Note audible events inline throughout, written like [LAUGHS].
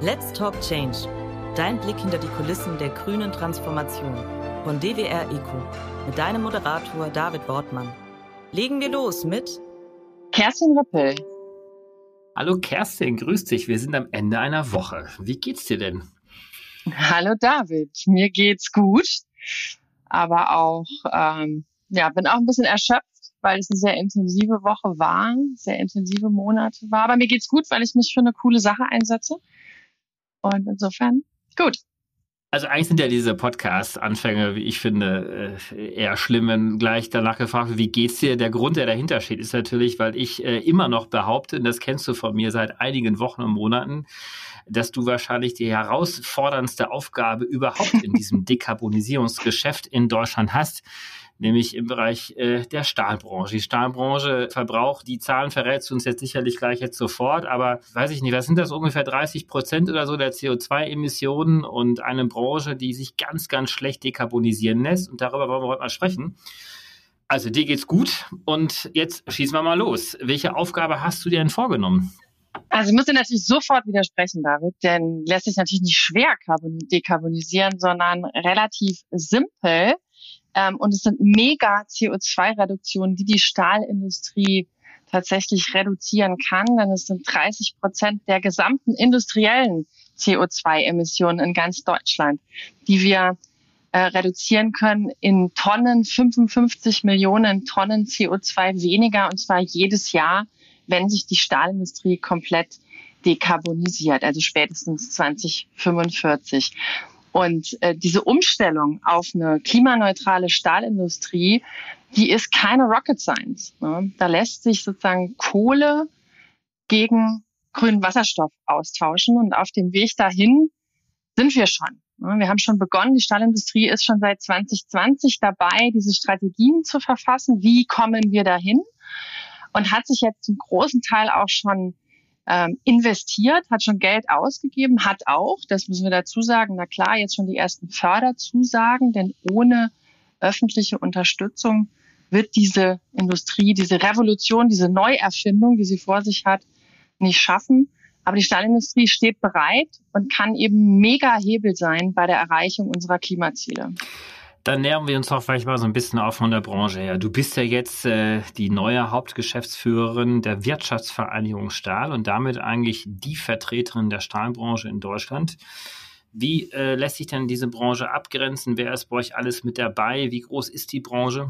Let's Talk Change. Dein Blick hinter die Kulissen der grünen Transformation von DWR Eco mit deinem Moderator David Wortmann. Legen wir los mit Kerstin Rippel. Hallo Kerstin, grüß dich. Wir sind am Ende einer Woche. Wie geht's dir denn? Hallo David, mir geht's gut, aber auch ähm, ja, bin auch ein bisschen erschöpft, weil es eine sehr intensive Woche war, sehr intensive Monate war. Aber mir geht's gut, weil ich mich für eine coole Sache einsetze. Und insofern, gut. Also eigentlich sind ja diese Podcast-Anfänge, wie ich finde, äh, eher schlimm, wenn gleich danach gefragt wird, wie geht's dir? Der Grund, der dahinter steht, ist natürlich, weil ich äh, immer noch behaupte, und das kennst du von mir seit einigen Wochen und Monaten, dass du wahrscheinlich die herausforderndste Aufgabe überhaupt in diesem [LAUGHS] Dekarbonisierungsgeschäft in Deutschland hast nämlich im Bereich äh, der Stahlbranche. Die Stahlbranche verbraucht, die Zahlen verrätst du uns jetzt sicherlich gleich jetzt sofort, aber weiß ich nicht, was sind das ungefähr 30 Prozent oder so der CO2-Emissionen und eine Branche, die sich ganz, ganz schlecht dekarbonisieren lässt und darüber wollen wir heute mal sprechen. Also dir geht's gut und jetzt schießen wir mal los. Welche Aufgabe hast du dir denn vorgenommen? Also ich muss dir natürlich sofort widersprechen, David, denn lässt sich natürlich nicht schwer dekarbonisieren, sondern relativ simpel. Ähm, und es sind mega CO2-Reduktionen, die die Stahlindustrie tatsächlich reduzieren kann, denn es sind 30 Prozent der gesamten industriellen CO2-Emissionen in ganz Deutschland, die wir äh, reduzieren können in Tonnen, 55 Millionen Tonnen CO2 weniger, und zwar jedes Jahr, wenn sich die Stahlindustrie komplett dekarbonisiert, also spätestens 2045. Und äh, diese Umstellung auf eine klimaneutrale Stahlindustrie, die ist keine Rocket Science. Ne? Da lässt sich sozusagen Kohle gegen grünen Wasserstoff austauschen. Und auf dem Weg dahin sind wir schon. Ne? Wir haben schon begonnen. Die Stahlindustrie ist schon seit 2020 dabei, diese Strategien zu verfassen. Wie kommen wir dahin? Und hat sich jetzt zum großen Teil auch schon ähm, investiert, hat schon Geld ausgegeben, hat auch, das müssen wir dazu sagen, na klar, jetzt schon die ersten Förderzusagen, denn ohne öffentliche Unterstützung wird diese Industrie, diese Revolution, diese Neuerfindung, die sie vor sich hat, nicht schaffen. Aber die Stahlindustrie steht bereit und kann eben mega Hebel sein bei der Erreichung unserer Klimaziele. Dann nähern wir uns doch vielleicht mal so ein bisschen auf von der Branche her. Du bist ja jetzt äh, die neue Hauptgeschäftsführerin der Wirtschaftsvereinigung Stahl und damit eigentlich die Vertreterin der Stahlbranche in Deutschland. Wie äh, lässt sich denn diese Branche abgrenzen? Wer ist bei euch alles mit dabei? Wie groß ist die Branche?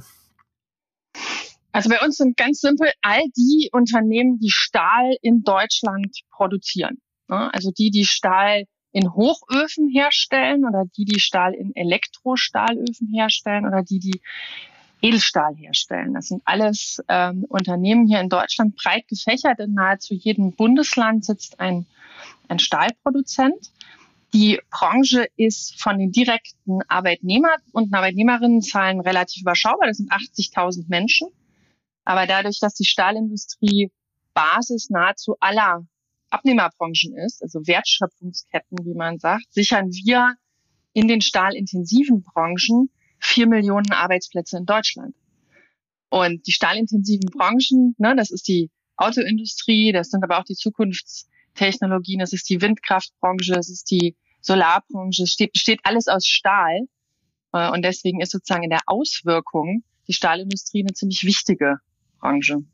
Also bei uns sind ganz simpel all die Unternehmen, die Stahl in Deutschland produzieren. Also die, die Stahl in Hochöfen herstellen oder die, die Stahl in Elektrostahlöfen herstellen oder die, die Edelstahl herstellen. Das sind alles ähm, Unternehmen hier in Deutschland breit gefächert. In nahezu jedem Bundesland sitzt ein, ein Stahlproduzent. Die Branche ist von den direkten Arbeitnehmer und Arbeitnehmerinnenzahlen relativ überschaubar. Das sind 80.000 Menschen. Aber dadurch, dass die Stahlindustrie Basis nahezu aller Abnehmerbranchen ist, also Wertschöpfungsketten, wie man sagt, sichern wir in den stahlintensiven Branchen vier Millionen Arbeitsplätze in Deutschland. Und die stahlintensiven Branchen, ne, das ist die Autoindustrie, das sind aber auch die Zukunftstechnologien, das ist die Windkraftbranche, das ist die Solarbranche, es steht, besteht alles aus Stahl. Äh, und deswegen ist sozusagen in der Auswirkung die Stahlindustrie eine ziemlich wichtige Branche.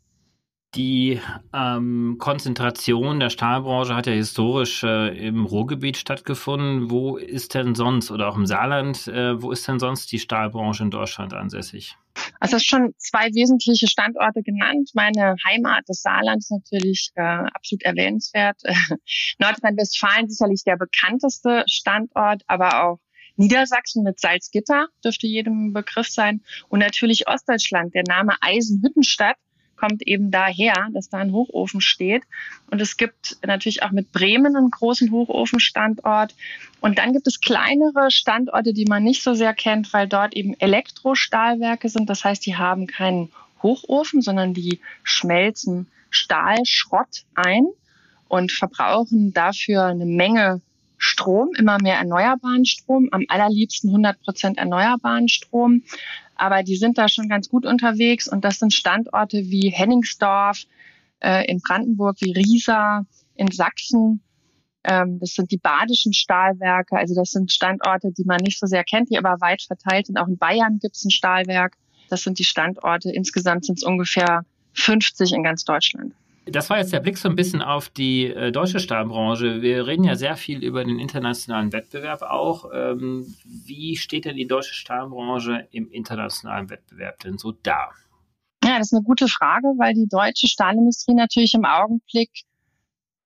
Die ähm, Konzentration der Stahlbranche hat ja historisch äh, im Ruhrgebiet stattgefunden. Wo ist denn sonst oder auch im Saarland, äh, wo ist denn sonst die Stahlbranche in Deutschland ansässig? Also es ist schon zwei wesentliche Standorte genannt. Meine Heimat, das Saarland, ist natürlich äh, absolut erwähnenswert. [LAUGHS] Nordrhein-Westfalen sicherlich der bekannteste Standort, aber auch Niedersachsen mit Salzgitter dürfte jedem Begriff sein. Und natürlich Ostdeutschland. Der Name Eisenhüttenstadt kommt eben daher, dass da ein Hochofen steht. Und es gibt natürlich auch mit Bremen einen großen Hochofenstandort. Und dann gibt es kleinere Standorte, die man nicht so sehr kennt, weil dort eben Elektrostahlwerke sind. Das heißt, die haben keinen Hochofen, sondern die schmelzen Stahlschrott ein und verbrauchen dafür eine Menge Strom, immer mehr erneuerbaren Strom, am allerliebsten 100 Prozent erneuerbaren Strom. Aber die sind da schon ganz gut unterwegs und das sind Standorte wie Henningsdorf äh, in Brandenburg, wie Riesa in Sachsen Ähm, das sind die badischen Stahlwerke. Also das sind Standorte, die man nicht so sehr kennt, die aber weit verteilt sind. Auch in Bayern gibt es ein Stahlwerk. Das sind die Standorte. Insgesamt sind es ungefähr 50 in ganz Deutschland. Das war jetzt der Blick so ein bisschen auf die äh, deutsche Stahlbranche. Wir reden ja sehr viel über den internationalen Wettbewerb auch. Ähm, wie steht denn die deutsche Stahlbranche im internationalen Wettbewerb denn so da? Ja, das ist eine gute Frage, weil die deutsche Stahlindustrie natürlich im Augenblick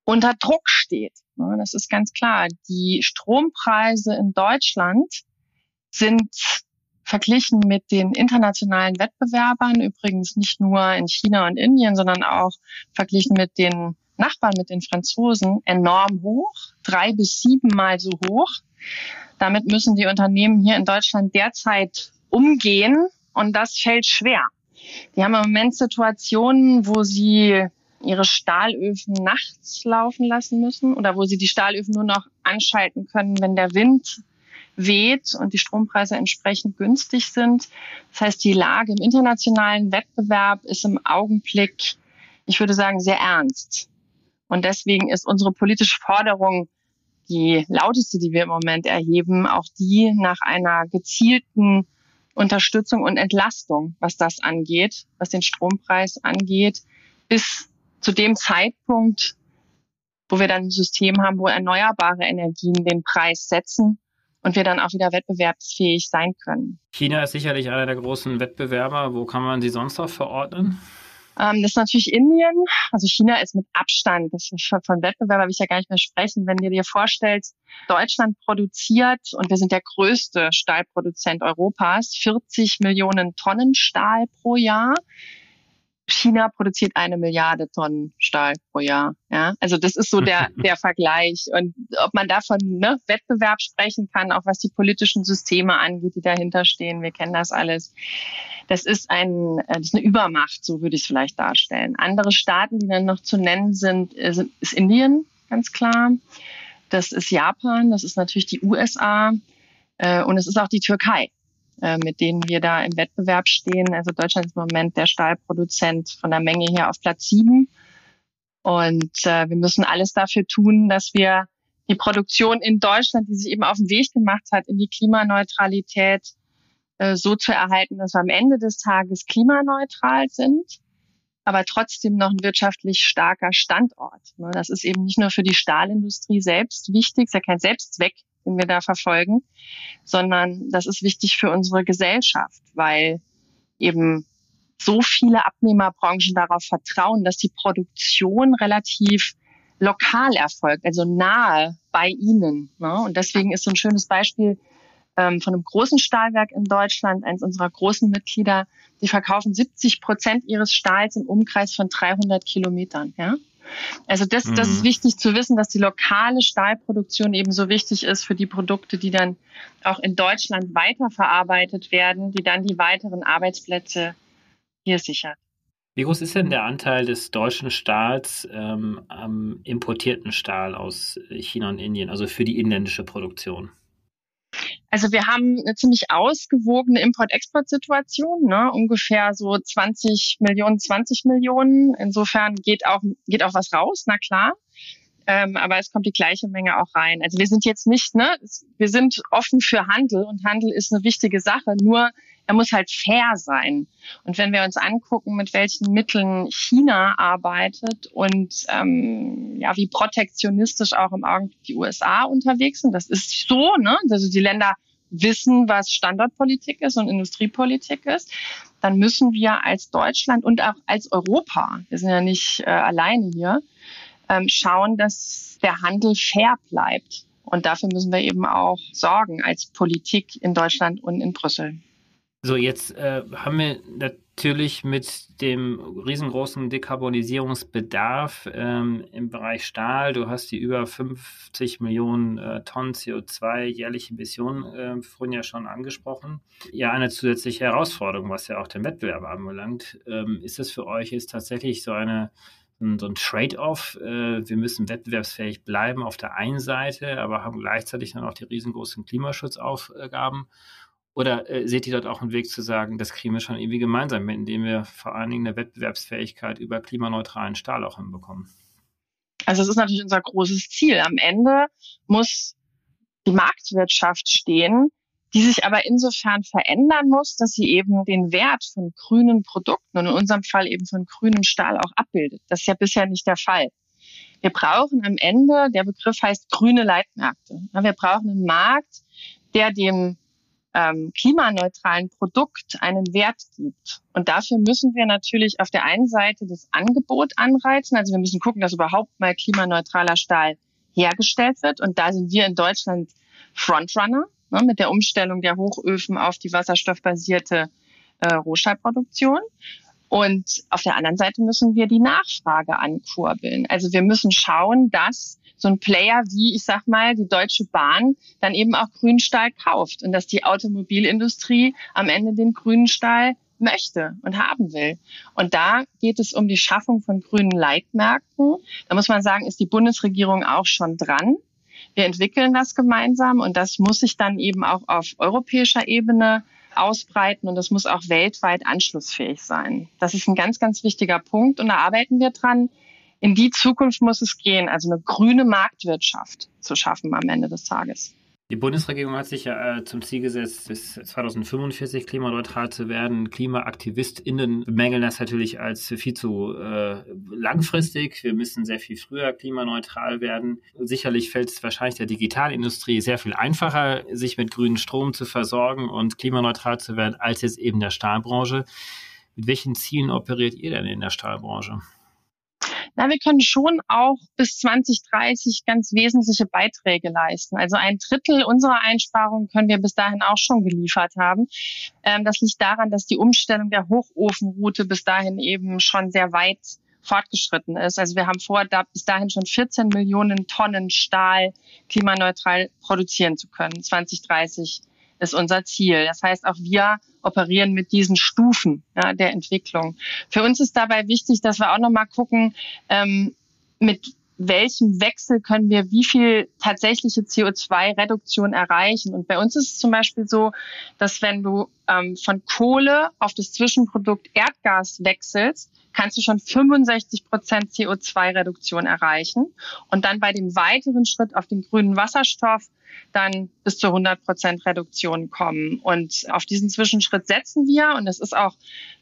unter Druck steht. Das ist ganz klar. Die Strompreise in Deutschland sind verglichen mit den internationalen Wettbewerbern, übrigens nicht nur in China und Indien, sondern auch verglichen mit den Nachbarn, mit den Franzosen, enorm hoch, drei bis siebenmal so hoch. Damit müssen die Unternehmen hier in Deutschland derzeit umgehen und das fällt schwer. Die haben im Moment Situationen, wo sie ihre Stahlöfen nachts laufen lassen müssen oder wo sie die Stahlöfen nur noch anschalten können, wenn der Wind weht und die Strompreise entsprechend günstig sind. Das heißt, die Lage im internationalen Wettbewerb ist im Augenblick, ich würde sagen, sehr ernst. Und deswegen ist unsere politische Forderung die lauteste, die wir im Moment erheben, auch die nach einer gezielten Unterstützung und Entlastung, was das angeht, was den Strompreis angeht, bis zu dem Zeitpunkt, wo wir dann ein System haben, wo erneuerbare Energien den Preis setzen und wir dann auch wieder wettbewerbsfähig sein können. China ist sicherlich einer der großen Wettbewerber. Wo kann man sie sonst noch verordnen? Ähm, das ist natürlich Indien. Also China ist mit Abstand, das ist von Wettbewerber will ich ja gar nicht mehr sprechen. Wenn du dir vorstellst, Deutschland produziert, und wir sind der größte Stahlproduzent Europas, 40 Millionen Tonnen Stahl pro Jahr. China produziert eine Milliarde Tonnen Stahl pro Jahr. Ja, also das ist so der [LAUGHS] der Vergleich und ob man davon ne, Wettbewerb sprechen kann, auch was die politischen Systeme angeht, die dahinter stehen. Wir kennen das alles. Das ist ein äh, das ist eine Übermacht, so würde ich es vielleicht darstellen. Andere Staaten, die dann noch zu nennen sind, äh, sind ist Indien ganz klar. Das ist Japan. Das ist natürlich die USA äh, und es ist auch die Türkei. Äh, mit denen wir da im Wettbewerb stehen. Also Deutschland ist im Moment der Stahlproduzent von der Menge her auf Platz sieben. Und äh, wir müssen alles dafür tun, dass wir die Produktion in Deutschland, die sich eben auf den Weg gemacht hat, in die Klimaneutralität äh, so zu erhalten, dass wir am Ende des Tages klimaneutral sind, aber trotzdem noch ein wirtschaftlich starker Standort. Ne? Das ist eben nicht nur für die Stahlindustrie selbst wichtig, ist ja kein Selbstzweck, den wir da verfolgen, sondern das ist wichtig für unsere Gesellschaft, weil eben so viele Abnehmerbranchen darauf vertrauen, dass die Produktion relativ lokal erfolgt, also nahe bei ihnen. Ne? Und deswegen ist so ein schönes Beispiel ähm, von einem großen Stahlwerk in Deutschland, eines unserer großen Mitglieder, die verkaufen 70 Prozent ihres Stahls im Umkreis von 300 Kilometern. Ja? Also das, mhm. das ist mhm. wichtig zu wissen, dass die lokale Stahlproduktion eben so wichtig ist für die Produkte, die dann auch in Deutschland weiterverarbeitet werden, die dann die weiteren Arbeitsplätze hier sichern. Wie groß ist denn der Anteil des deutschen Stahls ähm, am importierten Stahl aus China und Indien, also für die inländische Produktion? Also wir haben eine ziemlich ausgewogene Import-Export-Situation, ne? ungefähr so 20 Millionen, 20 Millionen. Insofern geht auch, geht auch was raus, na klar. Ähm, aber es kommt die gleiche Menge auch rein. Also wir sind jetzt nicht, ne, wir sind offen für Handel und Handel ist eine wichtige Sache. Nur er muss halt fair sein. Und wenn wir uns angucken, mit welchen Mitteln China arbeitet und ähm, ja, wie protektionistisch auch im Augenblick die USA unterwegs sind, das ist so, ne? Also die Länder wissen, was Standortpolitik ist und Industriepolitik ist, dann müssen wir als Deutschland und auch als Europa, wir sind ja nicht äh, alleine hier, ähm, schauen, dass der Handel fair bleibt. Und dafür müssen wir eben auch sorgen als Politik in Deutschland und in Brüssel. So, jetzt äh, haben wir natürlich mit dem riesengroßen Dekarbonisierungsbedarf ähm, im Bereich Stahl, du hast die über 50 Millionen äh, Tonnen CO2 jährliche Emissionen äh, vorhin ja schon angesprochen, ja eine zusätzliche Herausforderung, was ja auch den Wettbewerb anbelangt. Ähm, ist das für euch jetzt tatsächlich so eine so ein Trade-off. Äh, wir müssen wettbewerbsfähig bleiben auf der einen Seite, aber haben gleichzeitig dann auch die riesengroßen Klimaschutzaufgaben. Oder äh, seht ihr dort auch einen Weg zu sagen, das kriegen wir schon irgendwie gemeinsam indem wir vor allen Dingen eine Wettbewerbsfähigkeit über klimaneutralen Stahl auch hinbekommen? Also es ist natürlich unser großes Ziel. Am Ende muss die Marktwirtschaft stehen, die sich aber insofern verändern muss, dass sie eben den Wert von grünen Produkten und in unserem Fall eben von grünem Stahl auch abbildet. Das ist ja bisher nicht der Fall. Wir brauchen am Ende, der Begriff heißt grüne Leitmärkte. Wir brauchen einen Markt, der dem ähm, klimaneutralen Produkt einen Wert gibt. Und dafür müssen wir natürlich auf der einen Seite das Angebot anreizen. Also wir müssen gucken, dass überhaupt mal klimaneutraler Stahl hergestellt wird. Und da sind wir in Deutschland Frontrunner ne, mit der Umstellung der Hochöfen auf die wasserstoffbasierte äh, Rohstahlproduktion. Und auf der anderen Seite müssen wir die Nachfrage ankurbeln. Also wir müssen schauen, dass so ein Player wie, ich sag mal, die Deutsche Bahn dann eben auch Grünstahl kauft und dass die Automobilindustrie am Ende den grünen Stahl möchte und haben will. Und da geht es um die Schaffung von grünen Leitmärkten. Da muss man sagen, ist die Bundesregierung auch schon dran. Wir entwickeln das gemeinsam und das muss sich dann eben auch auf europäischer Ebene ausbreiten und das muss auch weltweit anschlussfähig sein. Das ist ein ganz, ganz wichtiger Punkt und da arbeiten wir dran. In die Zukunft muss es gehen, also eine grüne Marktwirtschaft zu schaffen am Ende des Tages. Die Bundesregierung hat sich ja äh, zum Ziel gesetzt, bis 2045 klimaneutral zu werden. KlimaaktivistInnen bemängeln das natürlich als viel zu äh, langfristig. Wir müssen sehr viel früher klimaneutral werden. Sicherlich fällt es wahrscheinlich der Digitalindustrie sehr viel einfacher, sich mit grünem Strom zu versorgen und klimaneutral zu werden, als jetzt eben der Stahlbranche. Mit welchen Zielen operiert ihr denn in der Stahlbranche? Na, wir können schon auch bis 2030 ganz wesentliche Beiträge leisten. Also ein Drittel unserer Einsparungen können wir bis dahin auch schon geliefert haben. Ähm, das liegt daran, dass die Umstellung der Hochofenroute bis dahin eben schon sehr weit fortgeschritten ist. Also wir haben vor, da bis dahin schon 14 Millionen Tonnen Stahl klimaneutral produzieren zu können. 2030 ist unser Ziel. Das heißt, auch wir operieren mit diesen Stufen ja, der Entwicklung. Für uns ist dabei wichtig, dass wir auch nochmal gucken, ähm, mit welchem Wechsel können wir wie viel tatsächliche CO2-Reduktion erreichen. Und bei uns ist es zum Beispiel so, dass wenn du ähm, von Kohle auf das Zwischenprodukt Erdgas wechselst, kannst du schon 65 Prozent CO2-Reduktion erreichen. Und dann bei dem weiteren Schritt auf den grünen Wasserstoff dann bis zu 100 Prozent Reduktion kommen. Und auf diesen Zwischenschritt setzen wir. Und das ist auch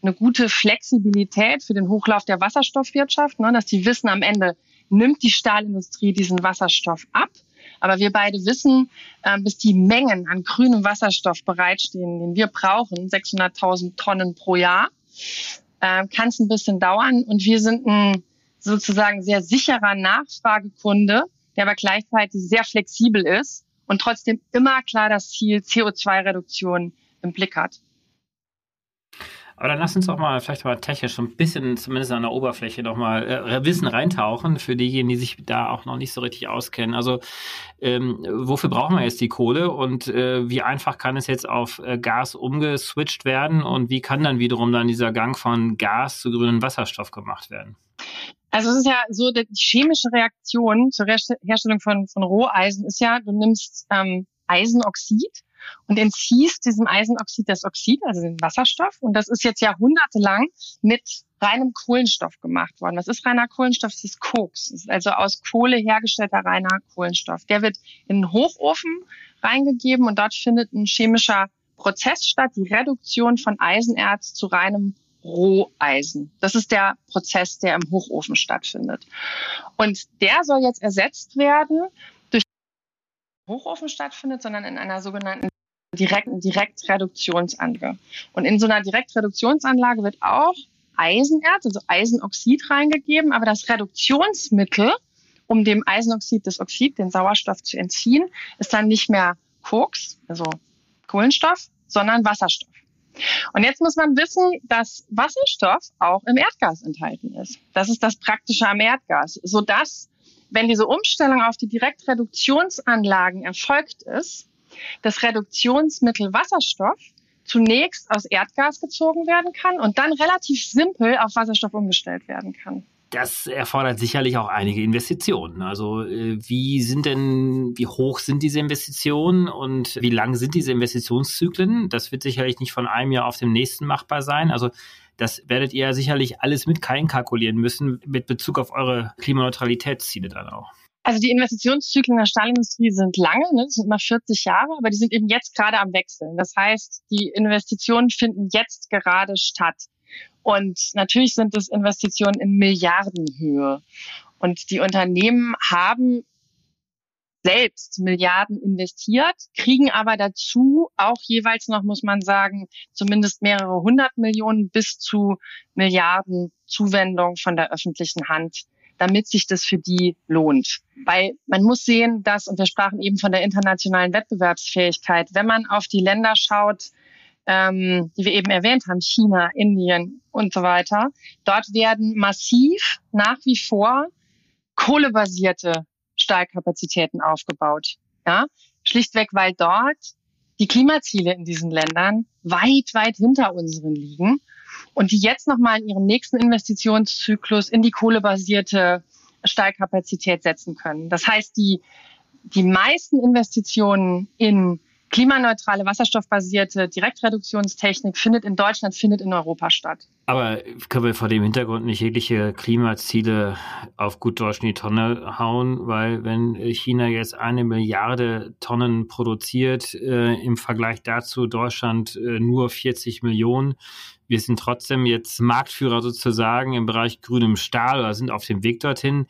eine gute Flexibilität für den Hochlauf der Wasserstoffwirtschaft, ne, dass die wissen, am Ende nimmt die Stahlindustrie diesen Wasserstoff ab. Aber wir beide wissen, bis die Mengen an grünem Wasserstoff bereitstehen, den wir brauchen, 600.000 Tonnen pro Jahr, äh, kann es ein bisschen dauern. Und wir sind ein sozusagen sehr sicherer Nachfragekunde, der aber gleichzeitig sehr flexibel ist und trotzdem immer klar das Ziel CO2-Reduktion im Blick hat. Aber dann lass uns auch mal vielleicht mal technisch ein bisschen, zumindest an der Oberfläche, noch mal äh, Wissen reintauchen für diejenigen, die sich da auch noch nicht so richtig auskennen. Also ähm, wofür brauchen wir jetzt die Kohle und äh, wie einfach kann es jetzt auf äh, Gas umgeswitcht werden und wie kann dann wiederum dann dieser Gang von Gas zu grünem Wasserstoff gemacht werden? Also es ist ja so, die chemische Reaktion zur Herstellung von, von Roheisen ist ja, du nimmst ähm, Eisenoxid und entziehst diesem Eisenoxid das Oxid, also den Wasserstoff. Und das ist jetzt jahrhundertelang mit reinem Kohlenstoff gemacht worden. Was ist reiner Kohlenstoff? Das ist Koks. Das ist also aus Kohle hergestellter reiner Kohlenstoff. Der wird in den Hochofen reingegeben und dort findet ein chemischer Prozess statt, die Reduktion von Eisenerz zu reinem Roheisen. Das ist der Prozess, der im Hochofen stattfindet. Und der soll jetzt ersetzt werden Hochofen stattfindet, sondern in einer sogenannten direkten Direktreduktionsanlage. Und in so einer Direktreduktionsanlage wird auch Eisenerz, also Eisenoxid reingegeben, aber das Reduktionsmittel, um dem Eisenoxid das Oxid, den Sauerstoff zu entziehen, ist dann nicht mehr Koks, also Kohlenstoff, sondern Wasserstoff. Und jetzt muss man wissen, dass Wasserstoff auch im Erdgas enthalten ist. Das ist das Praktische am Erdgas, sodass, wenn diese Umstellung auf die Direktreduktionsanlagen erfolgt ist, das Reduktionsmittel Wasserstoff zunächst aus Erdgas gezogen werden kann und dann relativ simpel auf Wasserstoff umgestellt werden kann das erfordert sicherlich auch einige Investitionen. Also äh, wie sind denn, wie hoch sind diese Investitionen und wie lang sind diese Investitionszyklen? Das wird sicherlich nicht von einem Jahr auf dem nächsten machbar sein. Also Das werdet ihr sicherlich alles mit kalkulieren müssen mit Bezug auf eure Klimaneutralitätsziele dann auch. Also die Investitionszyklen der Stahlindustrie sind lange, ne? das sind immer 40 Jahre, aber die sind eben jetzt gerade am Wechseln. Das heißt, die Investitionen finden jetzt gerade statt. Und natürlich sind es Investitionen in Milliardenhöhe. Und die Unternehmen haben selbst Milliarden investiert, kriegen aber dazu auch jeweils noch, muss man sagen, zumindest mehrere hundert Millionen bis zu Milliarden Zuwendung von der öffentlichen Hand damit sich das für die lohnt. Weil man muss sehen, dass, und wir sprachen eben von der internationalen Wettbewerbsfähigkeit, wenn man auf die Länder schaut, ähm, die wir eben erwähnt haben, China, Indien und so weiter, dort werden massiv nach wie vor kohlebasierte Stahlkapazitäten aufgebaut. Ja? Schlichtweg, weil dort die Klimaziele in diesen Ländern weit, weit hinter unseren liegen und die jetzt nochmal in ihren nächsten Investitionszyklus in die kohlebasierte Stahlkapazität setzen können. Das heißt, die, die meisten Investitionen in klimaneutrale, wasserstoffbasierte Direktreduktionstechnik findet in Deutschland, findet in Europa statt. Aber können wir vor dem Hintergrund nicht jegliche Klimaziele auf gut Deutsch in die Tonne hauen? Weil wenn China jetzt eine Milliarde Tonnen produziert, äh, im Vergleich dazu Deutschland äh, nur 40 Millionen, wir sind trotzdem jetzt Marktführer sozusagen im Bereich grünem Stahl oder sind auf dem Weg dorthin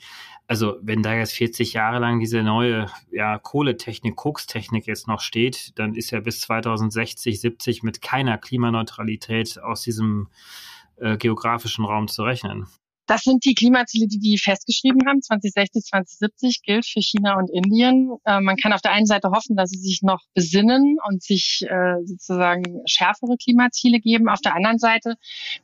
also wenn da jetzt 40 Jahre lang diese neue ja, Kohletechnik, Kokstechnik jetzt noch steht, dann ist ja bis 2060, 70 mit keiner Klimaneutralität aus diesem äh, geografischen Raum zu rechnen. Das sind die Klimaziele, die die festgeschrieben haben. 2060, 2070 gilt für China und Indien. Äh, man kann auf der einen Seite hoffen, dass sie sich noch besinnen und sich äh, sozusagen schärfere Klimaziele geben. Auf der anderen Seite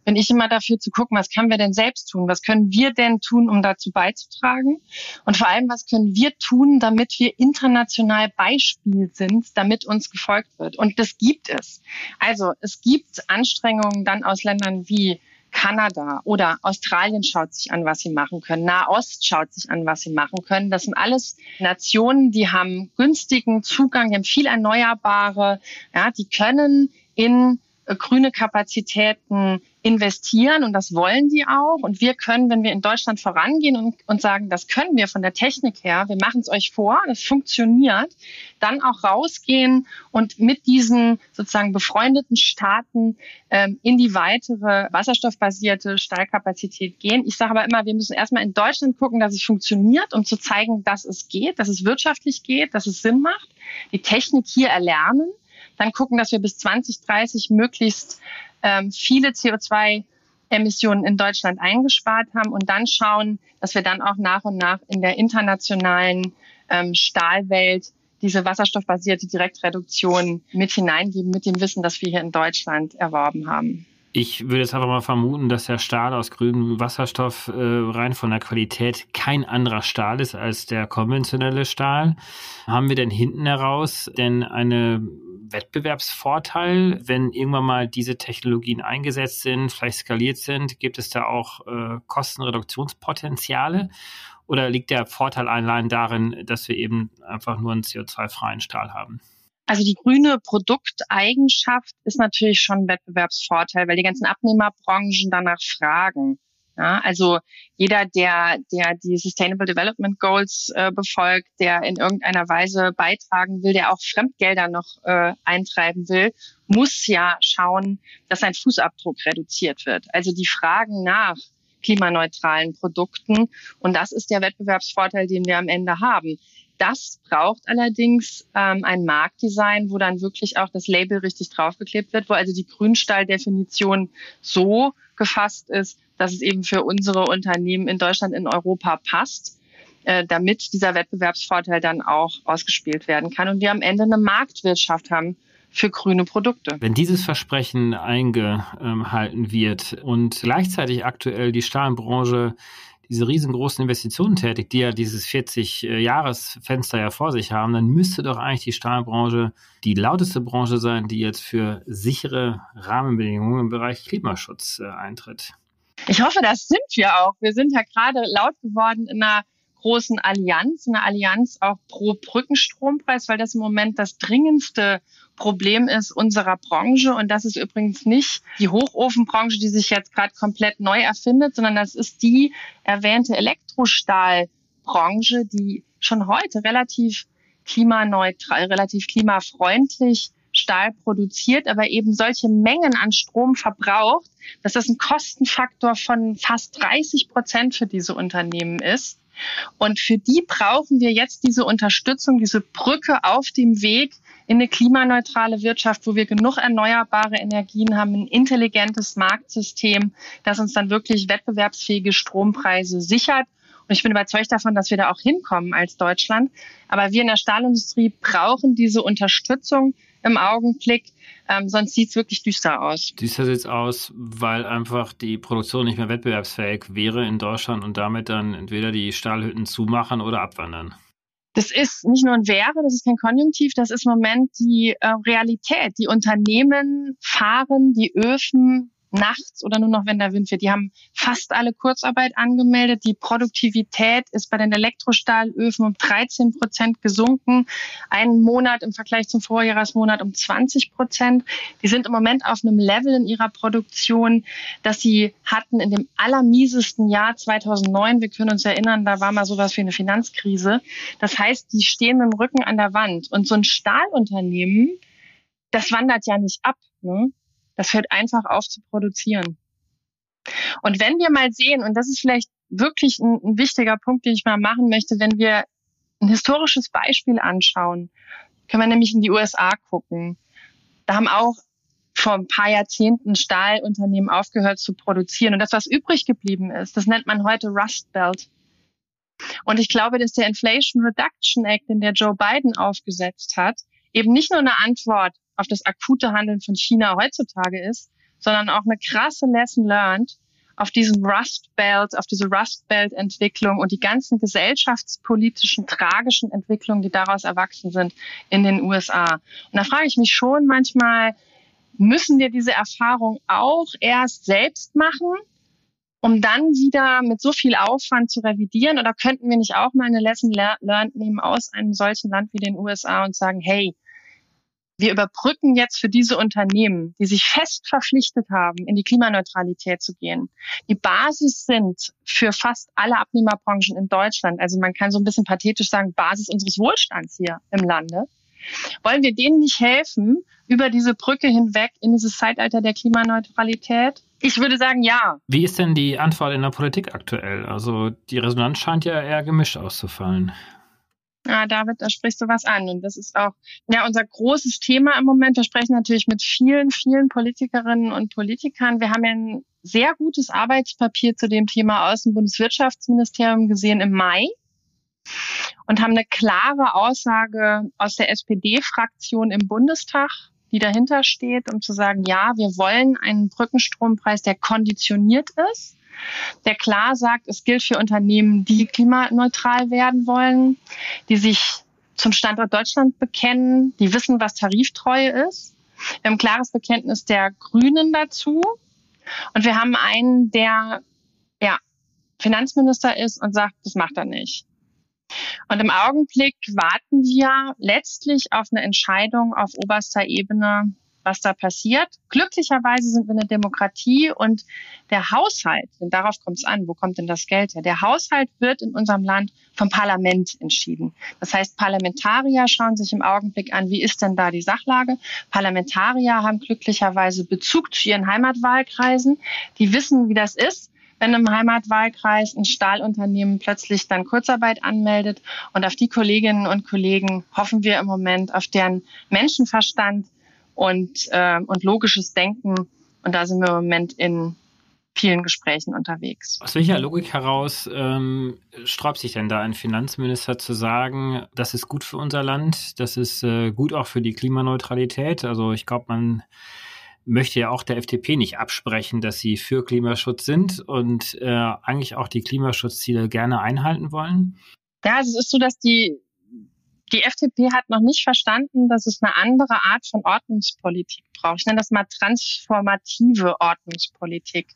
bin ich immer dafür zu gucken, was können wir denn selbst tun? Was können wir denn tun, um dazu beizutragen? Und vor allem, was können wir tun, damit wir international Beispiel sind, damit uns gefolgt wird? Und das gibt es. Also es gibt Anstrengungen dann aus Ländern wie Kanada oder Australien schaut sich an, was sie machen können. Nahost schaut sich an, was sie machen können. Das sind alles Nationen, die haben günstigen Zugang, die haben viel Erneuerbare, ja, die können in grüne Kapazitäten investieren und das wollen die auch. Und wir können, wenn wir in Deutschland vorangehen und, und sagen, das können wir von der Technik her, wir machen es euch vor, das funktioniert, dann auch rausgehen und mit diesen sozusagen befreundeten Staaten ähm, in die weitere wasserstoffbasierte Stahlkapazität gehen. Ich sage aber immer, wir müssen erstmal in Deutschland gucken, dass es funktioniert, um zu zeigen, dass es geht, dass es wirtschaftlich geht, dass es Sinn macht, die Technik hier erlernen dann gucken, dass wir bis 2030 möglichst ähm, viele CO2 Emissionen in Deutschland eingespart haben und dann schauen, dass wir dann auch nach und nach in der internationalen ähm, Stahlwelt diese wasserstoffbasierte Direktreduktion mit hineingeben, mit dem Wissen, das wir hier in Deutschland erworben haben. Ich würde jetzt einfach mal vermuten, dass der Stahl aus grünem Wasserstoff äh, rein von der Qualität kein anderer Stahl ist als der konventionelle Stahl. Haben wir denn hinten heraus denn einen Wettbewerbsvorteil, wenn irgendwann mal diese Technologien eingesetzt sind, vielleicht skaliert sind? Gibt es da auch äh, Kostenreduktionspotenziale? Oder liegt der Vorteil allein darin, dass wir eben einfach nur einen CO2-freien Stahl haben? Also die grüne Produkteigenschaft ist natürlich schon ein Wettbewerbsvorteil, weil die ganzen Abnehmerbranchen danach fragen. Ja, also jeder, der, der die Sustainable Development Goals äh, befolgt, der in irgendeiner Weise beitragen will, der auch Fremdgelder noch äh, eintreiben will, muss ja schauen, dass sein Fußabdruck reduziert wird. Also die Fragen nach klimaneutralen Produkten. Und das ist der Wettbewerbsvorteil, den wir am Ende haben. Das braucht allerdings ähm, ein Marktdesign, wo dann wirklich auch das Label richtig draufgeklebt wird, wo also die Grünstahldefinition so gefasst ist, dass es eben für unsere Unternehmen in Deutschland, in Europa passt, äh, damit dieser Wettbewerbsvorteil dann auch ausgespielt werden kann und wir am Ende eine Marktwirtschaft haben für grüne Produkte. Wenn dieses Versprechen eingehalten wird und gleichzeitig aktuell die Stahlbranche diese riesengroßen Investitionen tätigt, die ja dieses 40-Jahres-Fenster ja vor sich haben, dann müsste doch eigentlich die Stahlbranche die lauteste Branche sein, die jetzt für sichere Rahmenbedingungen im Bereich Klimaschutz äh, eintritt. Ich hoffe, das sind wir auch. Wir sind ja gerade laut geworden in einer großen Allianz, eine Allianz auch pro Brückenstrompreis, weil das im Moment das dringendste Problem ist unserer Branche. Und das ist übrigens nicht die Hochofenbranche, die sich jetzt gerade komplett neu erfindet, sondern das ist die erwähnte Elektrostahlbranche, die schon heute relativ klimaneutral, relativ klimafreundlich Stahl produziert, aber eben solche Mengen an Strom verbraucht, dass das ein Kostenfaktor von fast 30 Prozent für diese Unternehmen ist. Und für die brauchen wir jetzt diese Unterstützung, diese Brücke auf dem Weg in eine klimaneutrale Wirtschaft, wo wir genug erneuerbare Energien haben, ein intelligentes Marktsystem, das uns dann wirklich wettbewerbsfähige Strompreise sichert und ich bin überzeugt davon, dass wir da auch hinkommen als Deutschland. Aber wir in der Stahlindustrie brauchen diese Unterstützung im Augenblick. Ähm, sonst sieht es wirklich düster aus. Düster sieht es aus, weil einfach die Produktion nicht mehr wettbewerbsfähig wäre in Deutschland und damit dann entweder die Stahlhütten zumachen oder abwandern. Das ist nicht nur ein Wäre, das ist kein Konjunktiv, das ist im Moment die äh, Realität. Die Unternehmen fahren die Öfen nachts oder nur noch, wenn der Wind wird. Die haben fast alle Kurzarbeit angemeldet. Die Produktivität ist bei den Elektrostahlöfen um 13 Prozent gesunken. Einen Monat im Vergleich zum Vorjahresmonat um 20 Prozent. Die sind im Moment auf einem Level in ihrer Produktion, dass sie hatten in dem allermiesesten Jahr 2009. Wir können uns erinnern, da war mal sowas wie eine Finanzkrise. Das heißt, die stehen mit dem Rücken an der Wand. Und so ein Stahlunternehmen, das wandert ja nicht ab. Ne? Das hört einfach auf zu produzieren. Und wenn wir mal sehen, und das ist vielleicht wirklich ein, ein wichtiger Punkt, den ich mal machen möchte, wenn wir ein historisches Beispiel anschauen, können wir nämlich in die USA gucken. Da haben auch vor ein paar Jahrzehnten Stahlunternehmen aufgehört zu produzieren. Und das, was übrig geblieben ist, das nennt man heute Rust Belt. Und ich glaube, dass der Inflation Reduction Act, den der Joe Biden aufgesetzt hat, eben nicht nur eine Antwort auf das akute Handeln von China heutzutage ist, sondern auch eine krasse Lesson learned auf diesen Rust Belt, auf diese Rust Belt Entwicklung und die ganzen gesellschaftspolitischen tragischen Entwicklungen, die daraus erwachsen sind in den USA. Und da frage ich mich schon manchmal, müssen wir diese Erfahrung auch erst selbst machen, um dann wieder mit so viel Aufwand zu revidieren? Oder könnten wir nicht auch mal eine Lesson learned nehmen aus einem solchen Land wie den USA und sagen, hey, wir überbrücken jetzt für diese Unternehmen, die sich fest verpflichtet haben, in die Klimaneutralität zu gehen, die Basis sind für fast alle Abnehmerbranchen in Deutschland. Also man kann so ein bisschen pathetisch sagen, Basis unseres Wohlstands hier im Lande. Wollen wir denen nicht helfen, über diese Brücke hinweg in dieses Zeitalter der Klimaneutralität? Ich würde sagen, ja. Wie ist denn die Antwort in der Politik aktuell? Also die Resonanz scheint ja eher gemischt auszufallen. Ja, David, da sprichst du was an. Und das ist auch ja unser großes Thema im Moment. Wir sprechen natürlich mit vielen, vielen Politikerinnen und Politikern. Wir haben ja ein sehr gutes Arbeitspapier zu dem Thema aus dem Bundeswirtschaftsministerium gesehen im Mai und haben eine klare Aussage aus der SPD-Fraktion im Bundestag, die dahinter steht, um zu sagen, ja, wir wollen einen Brückenstrompreis, der konditioniert ist der klar sagt, es gilt für Unternehmen, die klimaneutral werden wollen, die sich zum Standort Deutschland bekennen, die wissen, was Tariftreue ist. Wir haben ein klares Bekenntnis der Grünen dazu. Und wir haben einen, der ja, Finanzminister ist und sagt, das macht er nicht. Und im Augenblick warten wir letztlich auf eine Entscheidung auf oberster Ebene was da passiert. Glücklicherweise sind wir eine Demokratie und der Haushalt, denn darauf kommt es an, wo kommt denn das Geld her? Der Haushalt wird in unserem Land vom Parlament entschieden. Das heißt, Parlamentarier schauen sich im Augenblick an, wie ist denn da die Sachlage? Parlamentarier haben glücklicherweise Bezug zu ihren Heimatwahlkreisen. Die wissen, wie das ist wenn im Heimatwahlkreis ein Stahlunternehmen plötzlich dann Kurzarbeit anmeldet. Und auf die Kolleginnen und Kollegen hoffen wir im Moment, auf deren Menschenverstand, und, äh, und logisches Denken. Und da sind wir im Moment in vielen Gesprächen unterwegs. Aus welcher Logik heraus ähm, sträubt sich denn da ein Finanzminister zu sagen, das ist gut für unser Land, das ist äh, gut auch für die Klimaneutralität? Also ich glaube, man möchte ja auch der FDP nicht absprechen, dass sie für Klimaschutz sind und äh, eigentlich auch die Klimaschutzziele gerne einhalten wollen. Ja, also es ist so, dass die die FDP hat noch nicht verstanden, dass es eine andere Art von Ordnungspolitik braucht. Ich nenne das mal transformative Ordnungspolitik,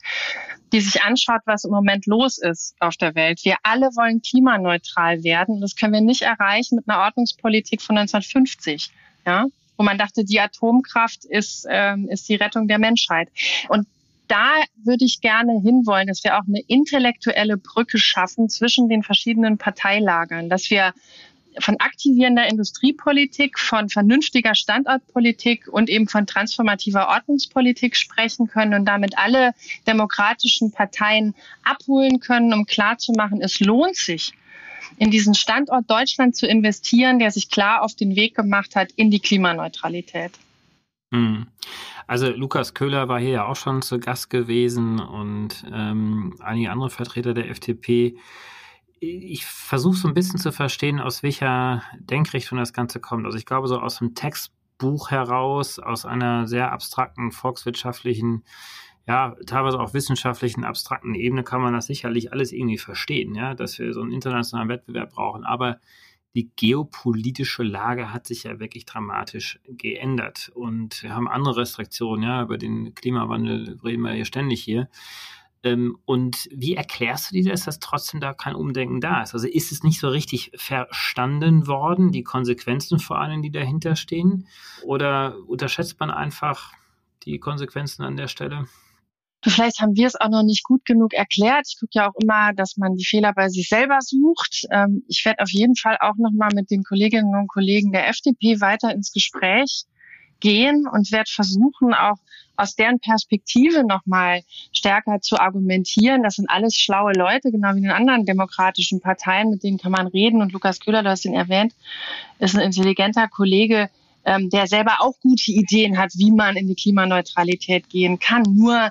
die sich anschaut, was im Moment los ist auf der Welt. Wir alle wollen klimaneutral werden. Das können wir nicht erreichen mit einer Ordnungspolitik von 1950. Ja, wo man dachte, die Atomkraft ist, ähm, ist die Rettung der Menschheit. Und da würde ich gerne hinwollen, dass wir auch eine intellektuelle Brücke schaffen zwischen den verschiedenen Parteilagern, dass wir von aktivierender Industriepolitik, von vernünftiger Standortpolitik und eben von transformativer Ordnungspolitik sprechen können und damit alle demokratischen Parteien abholen können, um klarzumachen, es lohnt sich, in diesen Standort Deutschland zu investieren, der sich klar auf den Weg gemacht hat in die Klimaneutralität. Hm. Also Lukas Köhler war hier ja auch schon zu Gast gewesen und ähm, einige andere Vertreter der FDP ich versuche so ein bisschen zu verstehen, aus welcher Denkrichtung das Ganze kommt. Also ich glaube, so aus dem Textbuch heraus, aus einer sehr abstrakten volkswirtschaftlichen, ja, teilweise auch wissenschaftlichen, abstrakten Ebene kann man das sicherlich alles irgendwie verstehen, ja, dass wir so einen internationalen Wettbewerb brauchen. Aber die geopolitische Lage hat sich ja wirklich dramatisch geändert. Und wir haben andere Restriktionen, ja, über den Klimawandel reden wir ja ständig hier. Ähm, und wie erklärst du dir das, dass trotzdem da kein Umdenken da ist? Also ist es nicht so richtig verstanden worden, die Konsequenzen vor allem, die dahinter stehen? Oder unterschätzt man einfach die Konsequenzen an der Stelle? Vielleicht haben wir es auch noch nicht gut genug erklärt. Ich gucke ja auch immer, dass man die Fehler bei sich selber sucht. Ähm, ich werde auf jeden Fall auch noch mal mit den Kolleginnen und Kollegen der FDP weiter ins Gespräch gehen und werde versuchen, auch aus deren Perspektive nochmal stärker zu argumentieren. Das sind alles schlaue Leute, genau wie in anderen demokratischen Parteien, mit denen kann man reden. Und Lukas Köhler, du hast ihn erwähnt, ist ein intelligenter Kollege, ähm, der selber auch gute Ideen hat, wie man in die Klimaneutralität gehen kann. Nur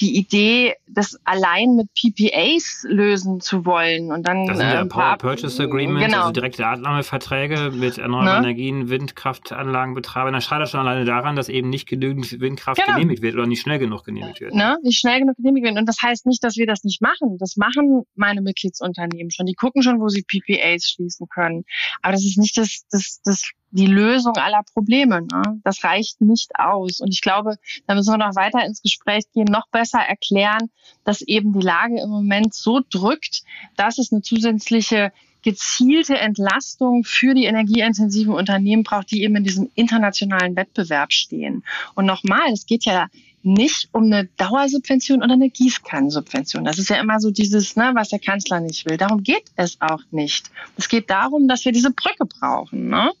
die Idee, das allein mit PPAs lösen zu wollen und dann das sind ja äh, Power Purchase Agreements, genau. also direkte Abnahmeverträge mit erneuerbaren ne? Energien, Windkraftanlagenbetreibern. Das scheitert schon alleine daran, dass eben nicht genügend Windkraft genau. genehmigt wird oder nicht schnell genug genehmigt wird. Ne? Nicht schnell genug genehmigt wird. Und das heißt nicht, dass wir das nicht machen. Das machen meine Mitgliedsunternehmen schon. Die gucken schon, wo sie PPAs schließen können. Aber das ist nicht das, das, das die Lösung aller Probleme. Ne? Das reicht nicht aus. Und ich glaube, da müssen wir noch weiter ins Gespräch gehen, noch besser erklären, dass eben die Lage im Moment so drückt, dass es eine zusätzliche gezielte Entlastung für die energieintensiven Unternehmen braucht, die eben in diesem internationalen Wettbewerb stehen. Und nochmal, es geht ja nicht um eine Dauersubvention oder eine Gießkannensubvention. Das ist ja immer so dieses, ne, was der Kanzler nicht will. Darum geht es auch nicht. Es geht darum, dass wir diese Brücke brauchen ne?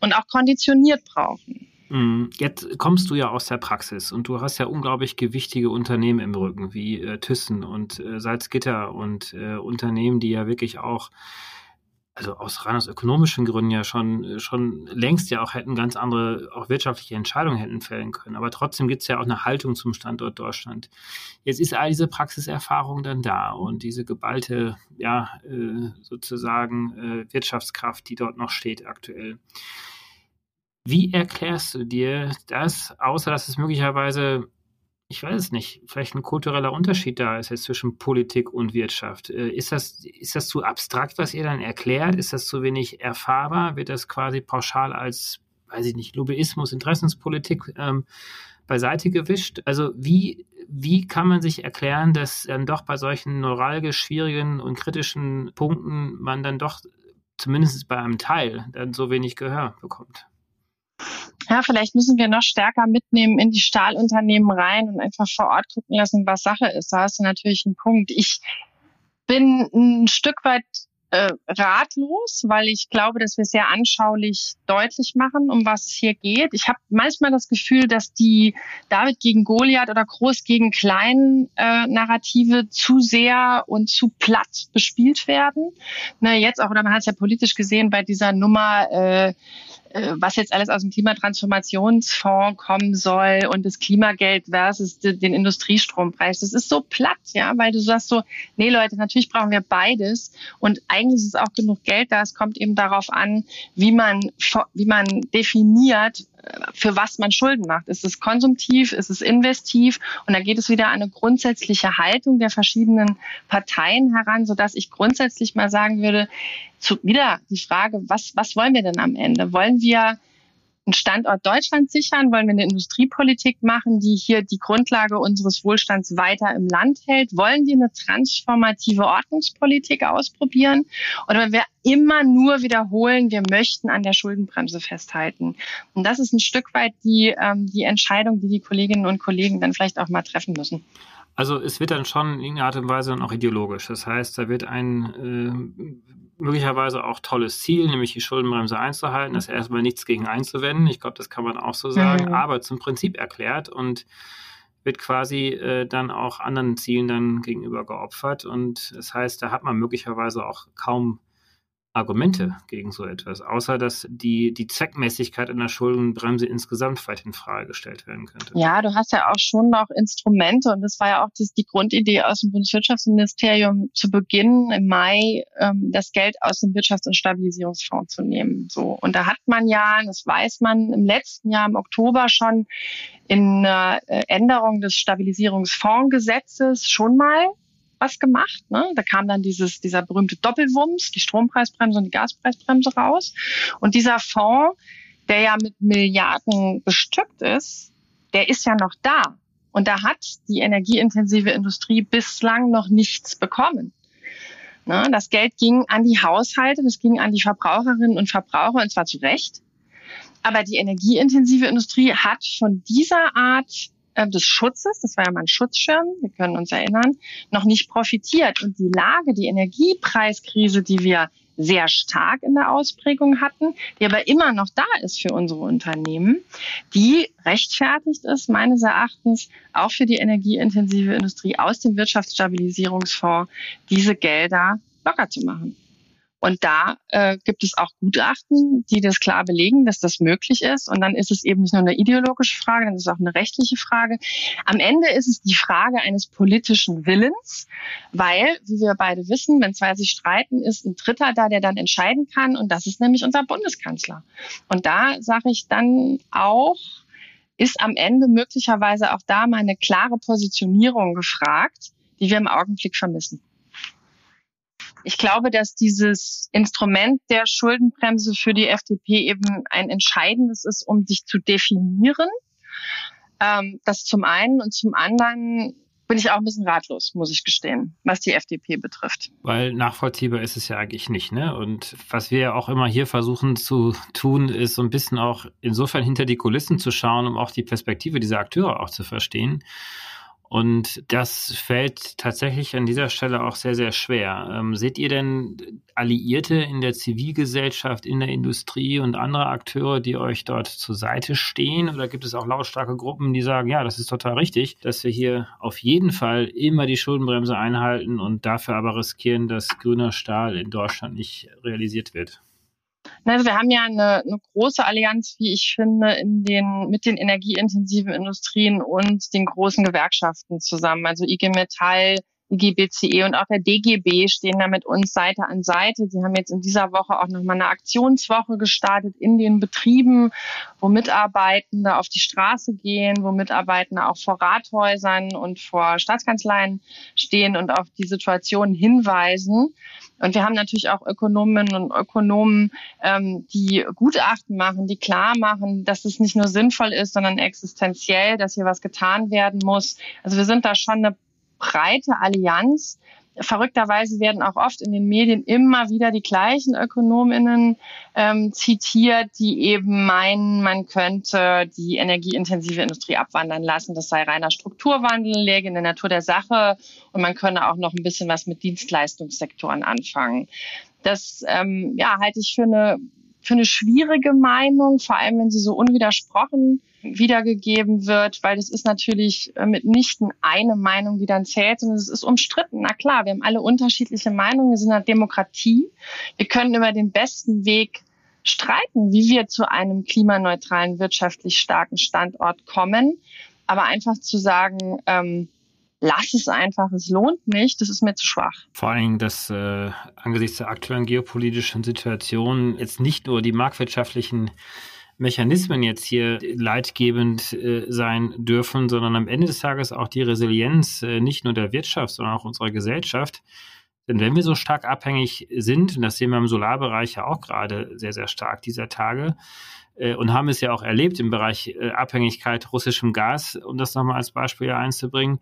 und auch konditioniert brauchen. Mhm. Jetzt kommst du ja aus der Praxis und du hast ja unglaublich gewichtige Unternehmen im Rücken, wie äh, Thyssen und äh, Salzgitter und äh, Unternehmen, die ja wirklich auch also aus rein aus ökonomischen Gründen ja schon, schon längst ja auch hätten ganz andere, auch wirtschaftliche Entscheidungen hätten fällen können. Aber trotzdem gibt es ja auch eine Haltung zum Standort Deutschland. Jetzt ist all diese Praxiserfahrung dann da und diese geballte, ja, äh, sozusagen äh, Wirtschaftskraft, die dort noch steht aktuell. Wie erklärst du dir das, außer dass es möglicherweise ich weiß es nicht, vielleicht ein kultureller Unterschied da ist jetzt zwischen Politik und Wirtschaft. Äh, ist das, ist das zu abstrakt, was ihr dann erklärt? Ist das zu wenig erfahrbar? Wird das quasi pauschal als, weiß ich nicht, Lobbyismus, Interessenspolitik ähm, beiseite gewischt? Also wie, wie kann man sich erklären, dass dann doch bei solchen neuralgisch schwierigen und kritischen Punkten man dann doch zumindest bei einem Teil dann so wenig Gehör bekommt? Ja, vielleicht müssen wir noch stärker mitnehmen in die Stahlunternehmen rein und einfach vor Ort gucken lassen, was Sache ist. Da hast du natürlich einen Punkt. Ich bin ein Stück weit äh, ratlos, weil ich glaube, dass wir sehr anschaulich deutlich machen, um was es hier geht. Ich habe manchmal das Gefühl, dass die David gegen Goliath oder Groß gegen Klein äh, Narrative zu sehr und zu platt bespielt werden. Ne, jetzt auch, oder man hat es ja politisch gesehen bei dieser Nummer, äh, was jetzt alles aus dem Klimatransformationsfonds kommen soll und das Klimageld versus den Industriestrompreis. Das ist so platt, ja, weil du sagst so, nee Leute, natürlich brauchen wir beides und eigentlich ist auch genug Geld da. Es kommt eben darauf an, wie man, wie man definiert, für was man Schulden macht. Ist es konsumtiv, ist es investiv? Und da geht es wieder an eine grundsätzliche Haltung der verschiedenen Parteien heran, sodass ich grundsätzlich mal sagen würde, zu, wieder die Frage, was, was wollen wir denn am Ende? Wollen wir einen Standort Deutschland sichern? Wollen wir eine Industriepolitik machen, die hier die Grundlage unseres Wohlstands weiter im Land hält? Wollen wir eine transformative Ordnungspolitik ausprobieren? Oder wenn wir immer nur wiederholen, wir möchten an der Schuldenbremse festhalten? Und das ist ein Stück weit die, ähm, die Entscheidung, die die Kolleginnen und Kollegen dann vielleicht auch mal treffen müssen. Also es wird dann schon in irgendeiner Art und Weise dann auch ideologisch. Das heißt, da wird ein äh, möglicherweise auch tolles Ziel, nämlich die Schuldenbremse einzuhalten. Das ist erstmal nichts gegen einzuwenden. Ich glaube, das kann man auch so sagen. Mhm. Aber zum Prinzip erklärt und wird quasi äh, dann auch anderen Zielen dann gegenüber geopfert. Und das heißt, da hat man möglicherweise auch kaum Argumente gegen so etwas, außer dass die, die Zweckmäßigkeit einer Schuldenbremse insgesamt vielleicht in Frage gestellt werden könnte. Ja, du hast ja auch schon noch Instrumente und das war ja auch das, die Grundidee aus dem Bundeswirtschaftsministerium zu Beginn im Mai ähm, das Geld aus dem Wirtschafts- und Stabilisierungsfonds zu nehmen. So und da hat man ja, das weiß man im letzten Jahr im Oktober schon in äh, Änderung des Stabilisierungsfondsgesetzes schon mal was gemacht. Ne? Da kam dann dieses, dieser berühmte Doppelwumms, die Strompreisbremse und die Gaspreisbremse raus. Und dieser Fonds, der ja mit Milliarden bestückt ist, der ist ja noch da. Und da hat die energieintensive Industrie bislang noch nichts bekommen. Ne? Das Geld ging an die Haushalte, das ging an die Verbraucherinnen und Verbraucher, und zwar zu Recht. Aber die energieintensive Industrie hat von dieser Art des Schutzes, das war ja mal ein Schutzschirm, wir können uns erinnern, noch nicht profitiert. Und die Lage, die Energiepreiskrise, die wir sehr stark in der Ausprägung hatten, die aber immer noch da ist für unsere Unternehmen, die rechtfertigt ist meines Erachtens auch für die energieintensive Industrie aus dem Wirtschaftsstabilisierungsfonds diese Gelder locker zu machen. Und da äh, gibt es auch Gutachten, die das klar belegen, dass das möglich ist. Und dann ist es eben nicht nur eine ideologische Frage, dann ist es auch eine rechtliche Frage. Am Ende ist es die Frage eines politischen Willens, weil, wie wir beide wissen, wenn zwei sich streiten, ist ein Dritter da, der dann entscheiden kann. Und das ist nämlich unser Bundeskanzler. Und da sage ich dann auch, ist am Ende möglicherweise auch da mal eine klare Positionierung gefragt, die wir im Augenblick vermissen. Ich glaube, dass dieses Instrument der Schuldenbremse für die FDP eben ein entscheidendes ist, um sich zu definieren. Ähm, das zum einen und zum anderen bin ich auch ein bisschen ratlos, muss ich gestehen, was die FDP betrifft. Weil nachvollziehbar ist es ja eigentlich nicht, ne? Und was wir ja auch immer hier versuchen zu tun, ist so ein bisschen auch insofern hinter die Kulissen zu schauen, um auch die Perspektive dieser Akteure auch zu verstehen. Und das fällt tatsächlich an dieser Stelle auch sehr, sehr schwer. Ähm, seht ihr denn Alliierte in der Zivilgesellschaft, in der Industrie und andere Akteure, die euch dort zur Seite stehen? Oder gibt es auch lautstarke Gruppen, die sagen, ja, das ist total richtig, dass wir hier auf jeden Fall immer die Schuldenbremse einhalten und dafür aber riskieren, dass grüner Stahl in Deutschland nicht realisiert wird? Also wir haben ja eine, eine große Allianz, wie ich finde, in den, mit den energieintensiven Industrien und den großen Gewerkschaften zusammen. Also IG Metall, IGBCE und auch der DGB stehen da mit uns Seite an Seite. Die haben jetzt in dieser Woche auch nochmal eine Aktionswoche gestartet in den Betrieben, wo Mitarbeitende auf die Straße gehen, wo Mitarbeitende auch vor Rathäusern und vor Staatskanzleien stehen und auf die Situation hinweisen. Und wir haben natürlich auch Ökonominnen und Ökonomen, ähm, die Gutachten machen, die klar machen, dass es nicht nur sinnvoll ist, sondern existenziell, dass hier was getan werden muss. Also wir sind da schon eine breite Allianz. Verrückterweise werden auch oft in den Medien immer wieder die gleichen Ökonominnen ähm, zitiert, die eben meinen, man könnte die energieintensive Industrie abwandern lassen. Das sei reiner Strukturwandel, läge in der Natur der Sache und man könne auch noch ein bisschen was mit Dienstleistungssektoren anfangen. Das ähm, ja, halte ich für eine für eine schwierige Meinung, vor allem wenn sie so unwidersprochen wiedergegeben wird, weil das ist natürlich äh, mitnichten eine Meinung, die dann zählt, sondern es ist umstritten. Na klar, wir haben alle unterschiedliche Meinungen, wir sind eine Demokratie. Wir können über den besten Weg streiten, wie wir zu einem klimaneutralen, wirtschaftlich starken Standort kommen. Aber einfach zu sagen, ähm, lass es einfach, es lohnt nicht, das ist mir zu schwach. Vor allen Dingen, dass äh, angesichts der aktuellen geopolitischen Situation jetzt nicht nur die marktwirtschaftlichen Mechanismen jetzt hier leitgebend äh, sein dürfen, sondern am Ende des Tages auch die Resilienz äh, nicht nur der Wirtschaft, sondern auch unserer Gesellschaft. Denn wenn wir so stark abhängig sind, und das sehen wir im Solarbereich ja auch gerade sehr, sehr stark dieser Tage, äh, und haben es ja auch erlebt im Bereich äh, Abhängigkeit russischem Gas, um das nochmal als Beispiel einzubringen.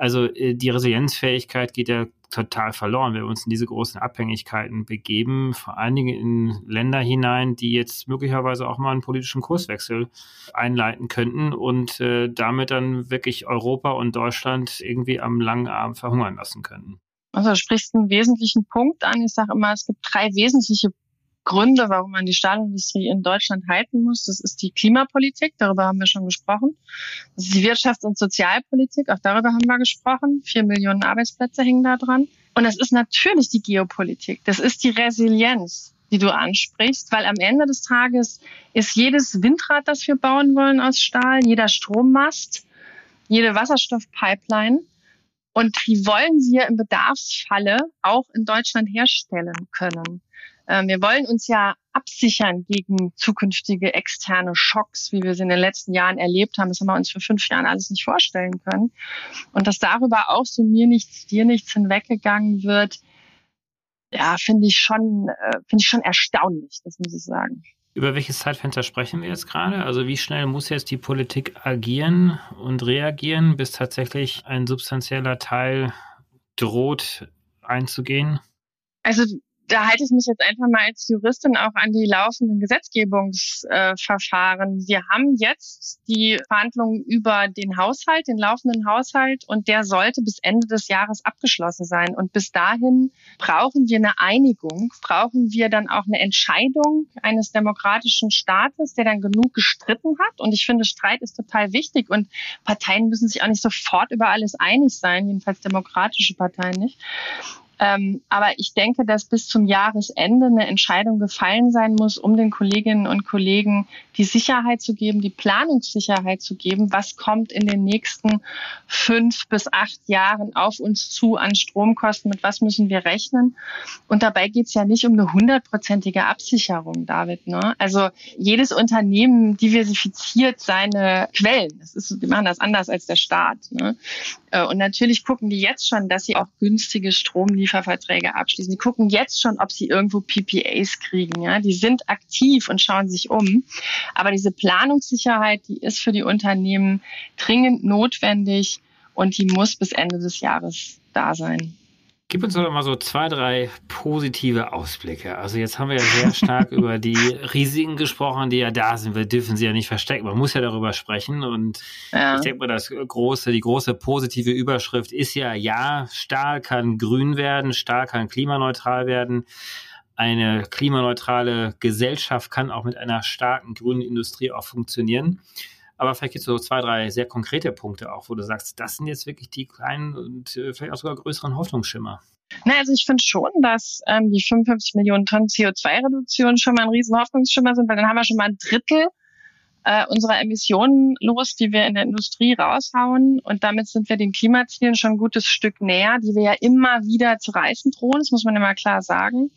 Also äh, die Resilienzfähigkeit geht ja total verloren, wenn wir uns in diese großen Abhängigkeiten begeben, vor allen Dingen in Länder hinein, die jetzt möglicherweise auch mal einen politischen Kurswechsel einleiten könnten und äh, damit dann wirklich Europa und Deutschland irgendwie am langen Arm verhungern lassen könnten. Also du sprichst einen wesentlichen Punkt an. Ich sage immer, es gibt drei wesentliche Gründe, warum man die Stahlindustrie in Deutschland halten muss. Das ist die Klimapolitik, darüber haben wir schon gesprochen. Das ist die Wirtschafts- und Sozialpolitik, auch darüber haben wir gesprochen. Vier Millionen Arbeitsplätze hängen da dran. Und das ist natürlich die Geopolitik. Das ist die Resilienz, die du ansprichst, weil am Ende des Tages ist jedes Windrad, das wir bauen wollen aus Stahl, jeder Strommast, jede Wasserstoffpipeline und die wollen wir im Bedarfsfalle auch in Deutschland herstellen können. Ähm, wir wollen uns ja absichern gegen zukünftige externe Schocks, wie wir sie in den letzten Jahren erlebt haben. Das haben wir uns für fünf Jahren alles nicht vorstellen können. Und dass darüber auch so mir nichts, dir nichts hinweggegangen wird, ja, finde ich schon, äh, finde ich schon erstaunlich, das muss ich sagen. Über welches Zeitfenster sprechen wir jetzt gerade? Also wie schnell muss jetzt die Politik agieren und reagieren, bis tatsächlich ein substanzieller Teil droht einzugehen? Also da halte ich mich jetzt einfach mal als Juristin auch an die laufenden Gesetzgebungsverfahren. Wir haben jetzt die Verhandlungen über den Haushalt, den laufenden Haushalt, und der sollte bis Ende des Jahres abgeschlossen sein. Und bis dahin brauchen wir eine Einigung, brauchen wir dann auch eine Entscheidung eines demokratischen Staates, der dann genug gestritten hat. Und ich finde, Streit ist total wichtig und Parteien müssen sich auch nicht sofort über alles einig sein, jedenfalls demokratische Parteien nicht. Ähm, aber ich denke, dass bis zum Jahresende eine Entscheidung gefallen sein muss, um den Kolleginnen und Kollegen die Sicherheit zu geben, die Planungssicherheit zu geben, was kommt in den nächsten fünf bis acht Jahren auf uns zu an Stromkosten, mit was müssen wir rechnen. Und dabei geht es ja nicht um eine hundertprozentige Absicherung, David. Ne? Also jedes Unternehmen diversifiziert seine Quellen. Das ist, die machen das anders als der Staat. Ne? Äh, und natürlich gucken die jetzt schon, dass sie auch günstige Strom liefern Lieferverträge abschließen. Die gucken jetzt schon, ob sie irgendwo PPAs kriegen. Ja, die sind aktiv und schauen sich um. Aber diese Planungssicherheit, die ist für die Unternehmen dringend notwendig und die muss bis Ende des Jahres da sein. Gib uns doch mal so zwei, drei positive Ausblicke. Also jetzt haben wir ja sehr stark [LAUGHS] über die Risiken gesprochen, die ja da sind. Wir dürfen sie ja nicht verstecken. Man muss ja darüber sprechen. Und ja. ich denke mal, das große, die große positive Überschrift ist ja, ja, Stahl kann grün werden, Stahl kann klimaneutral werden. Eine klimaneutrale Gesellschaft kann auch mit einer starken grünen Industrie auch funktionieren. Aber vielleicht gibt es so zwei, drei sehr konkrete Punkte auch, wo du sagst, das sind jetzt wirklich die kleinen und äh, vielleicht auch sogar größeren Hoffnungsschimmer. Na, also ich finde schon, dass ähm, die 55 Millionen Tonnen CO2-Reduktion schon mal ein riesen Hoffnungsschimmer sind, weil dann haben wir schon mal ein Drittel äh, unserer Emissionen los, die wir in der Industrie raushauen. Und damit sind wir den Klimazielen schon ein gutes Stück näher, die wir ja immer wieder zu reißen drohen. Das muss man immer klar sagen.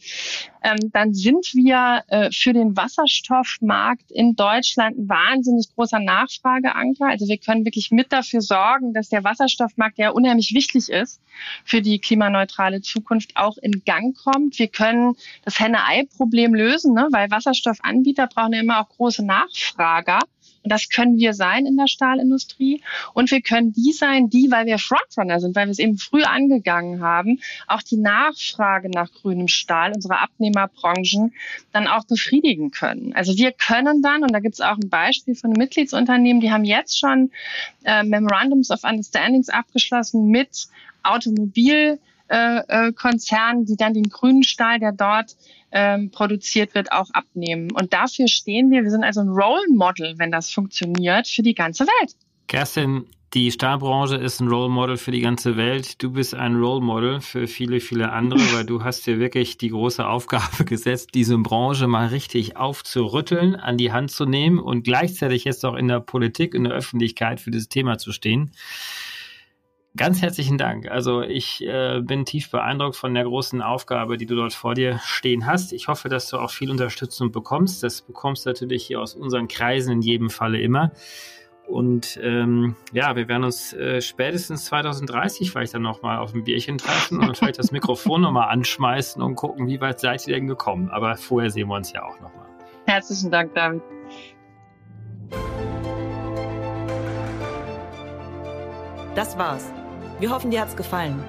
Ähm, dann sind wir äh, für den Wasserstoffmarkt in Deutschland ein wahnsinnig großer Nachfrageanker. Also wir können wirklich mit dafür sorgen, dass der Wasserstoffmarkt, der unheimlich wichtig ist für die klimaneutrale Zukunft, auch in Gang kommt. Wir können das Henne-Ei-Problem lösen, ne? weil Wasserstoffanbieter brauchen ja immer auch große Nachfrage stärker. Und das können wir sein in der Stahlindustrie. Und wir können die sein, die, weil wir Frontrunner sind, weil wir es eben früh angegangen haben, auch die Nachfrage nach grünem Stahl unserer Abnehmerbranchen dann auch befriedigen können. Also wir können dann, und da gibt es auch ein Beispiel von einem Mitgliedsunternehmen, die haben jetzt schon äh, Memorandums of Understandings abgeschlossen mit Automobil äh, äh, die dann den grünen Stahl, der dort ähm, produziert wird, auch abnehmen. Und dafür stehen wir. Wir sind also ein Role Model, wenn das funktioniert, für die ganze Welt. Kerstin, die Stahlbranche ist ein Role Model für die ganze Welt. Du bist ein Role Model für viele, viele andere, [LAUGHS] weil du hast dir wirklich die große Aufgabe [LAUGHS] gesetzt, diese Branche mal richtig aufzurütteln, an die Hand zu nehmen und gleichzeitig jetzt auch in der Politik, in der Öffentlichkeit für dieses Thema zu stehen. Ganz herzlichen Dank. Also ich äh, bin tief beeindruckt von der großen Aufgabe, die du dort vor dir stehen hast. Ich hoffe, dass du auch viel Unterstützung bekommst. Das bekommst du natürlich hier aus unseren Kreisen in jedem Falle immer. Und ähm, ja, wir werden uns äh, spätestens 2030 vielleicht dann nochmal auf ein Bierchen treffen und vielleicht das Mikrofon nochmal anschmeißen und gucken, wie weit seid ihr denn gekommen. Aber vorher sehen wir uns ja auch nochmal. Herzlichen Dank, David. Das war's. Wir hoffen, dir hat's gefallen.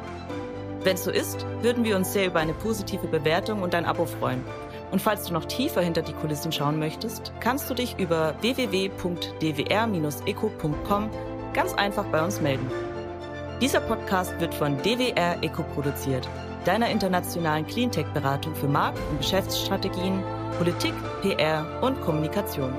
Wenn es so ist, würden wir uns sehr über eine positive Bewertung und ein Abo freuen. Und falls du noch tiefer hinter die Kulissen schauen möchtest, kannst du dich über www.dwr-eco.com ganz einfach bei uns melden. Dieser Podcast wird von DWR Eco produziert, deiner internationalen Cleantech-Beratung für Markt- und Geschäftsstrategien, Politik, PR und Kommunikation.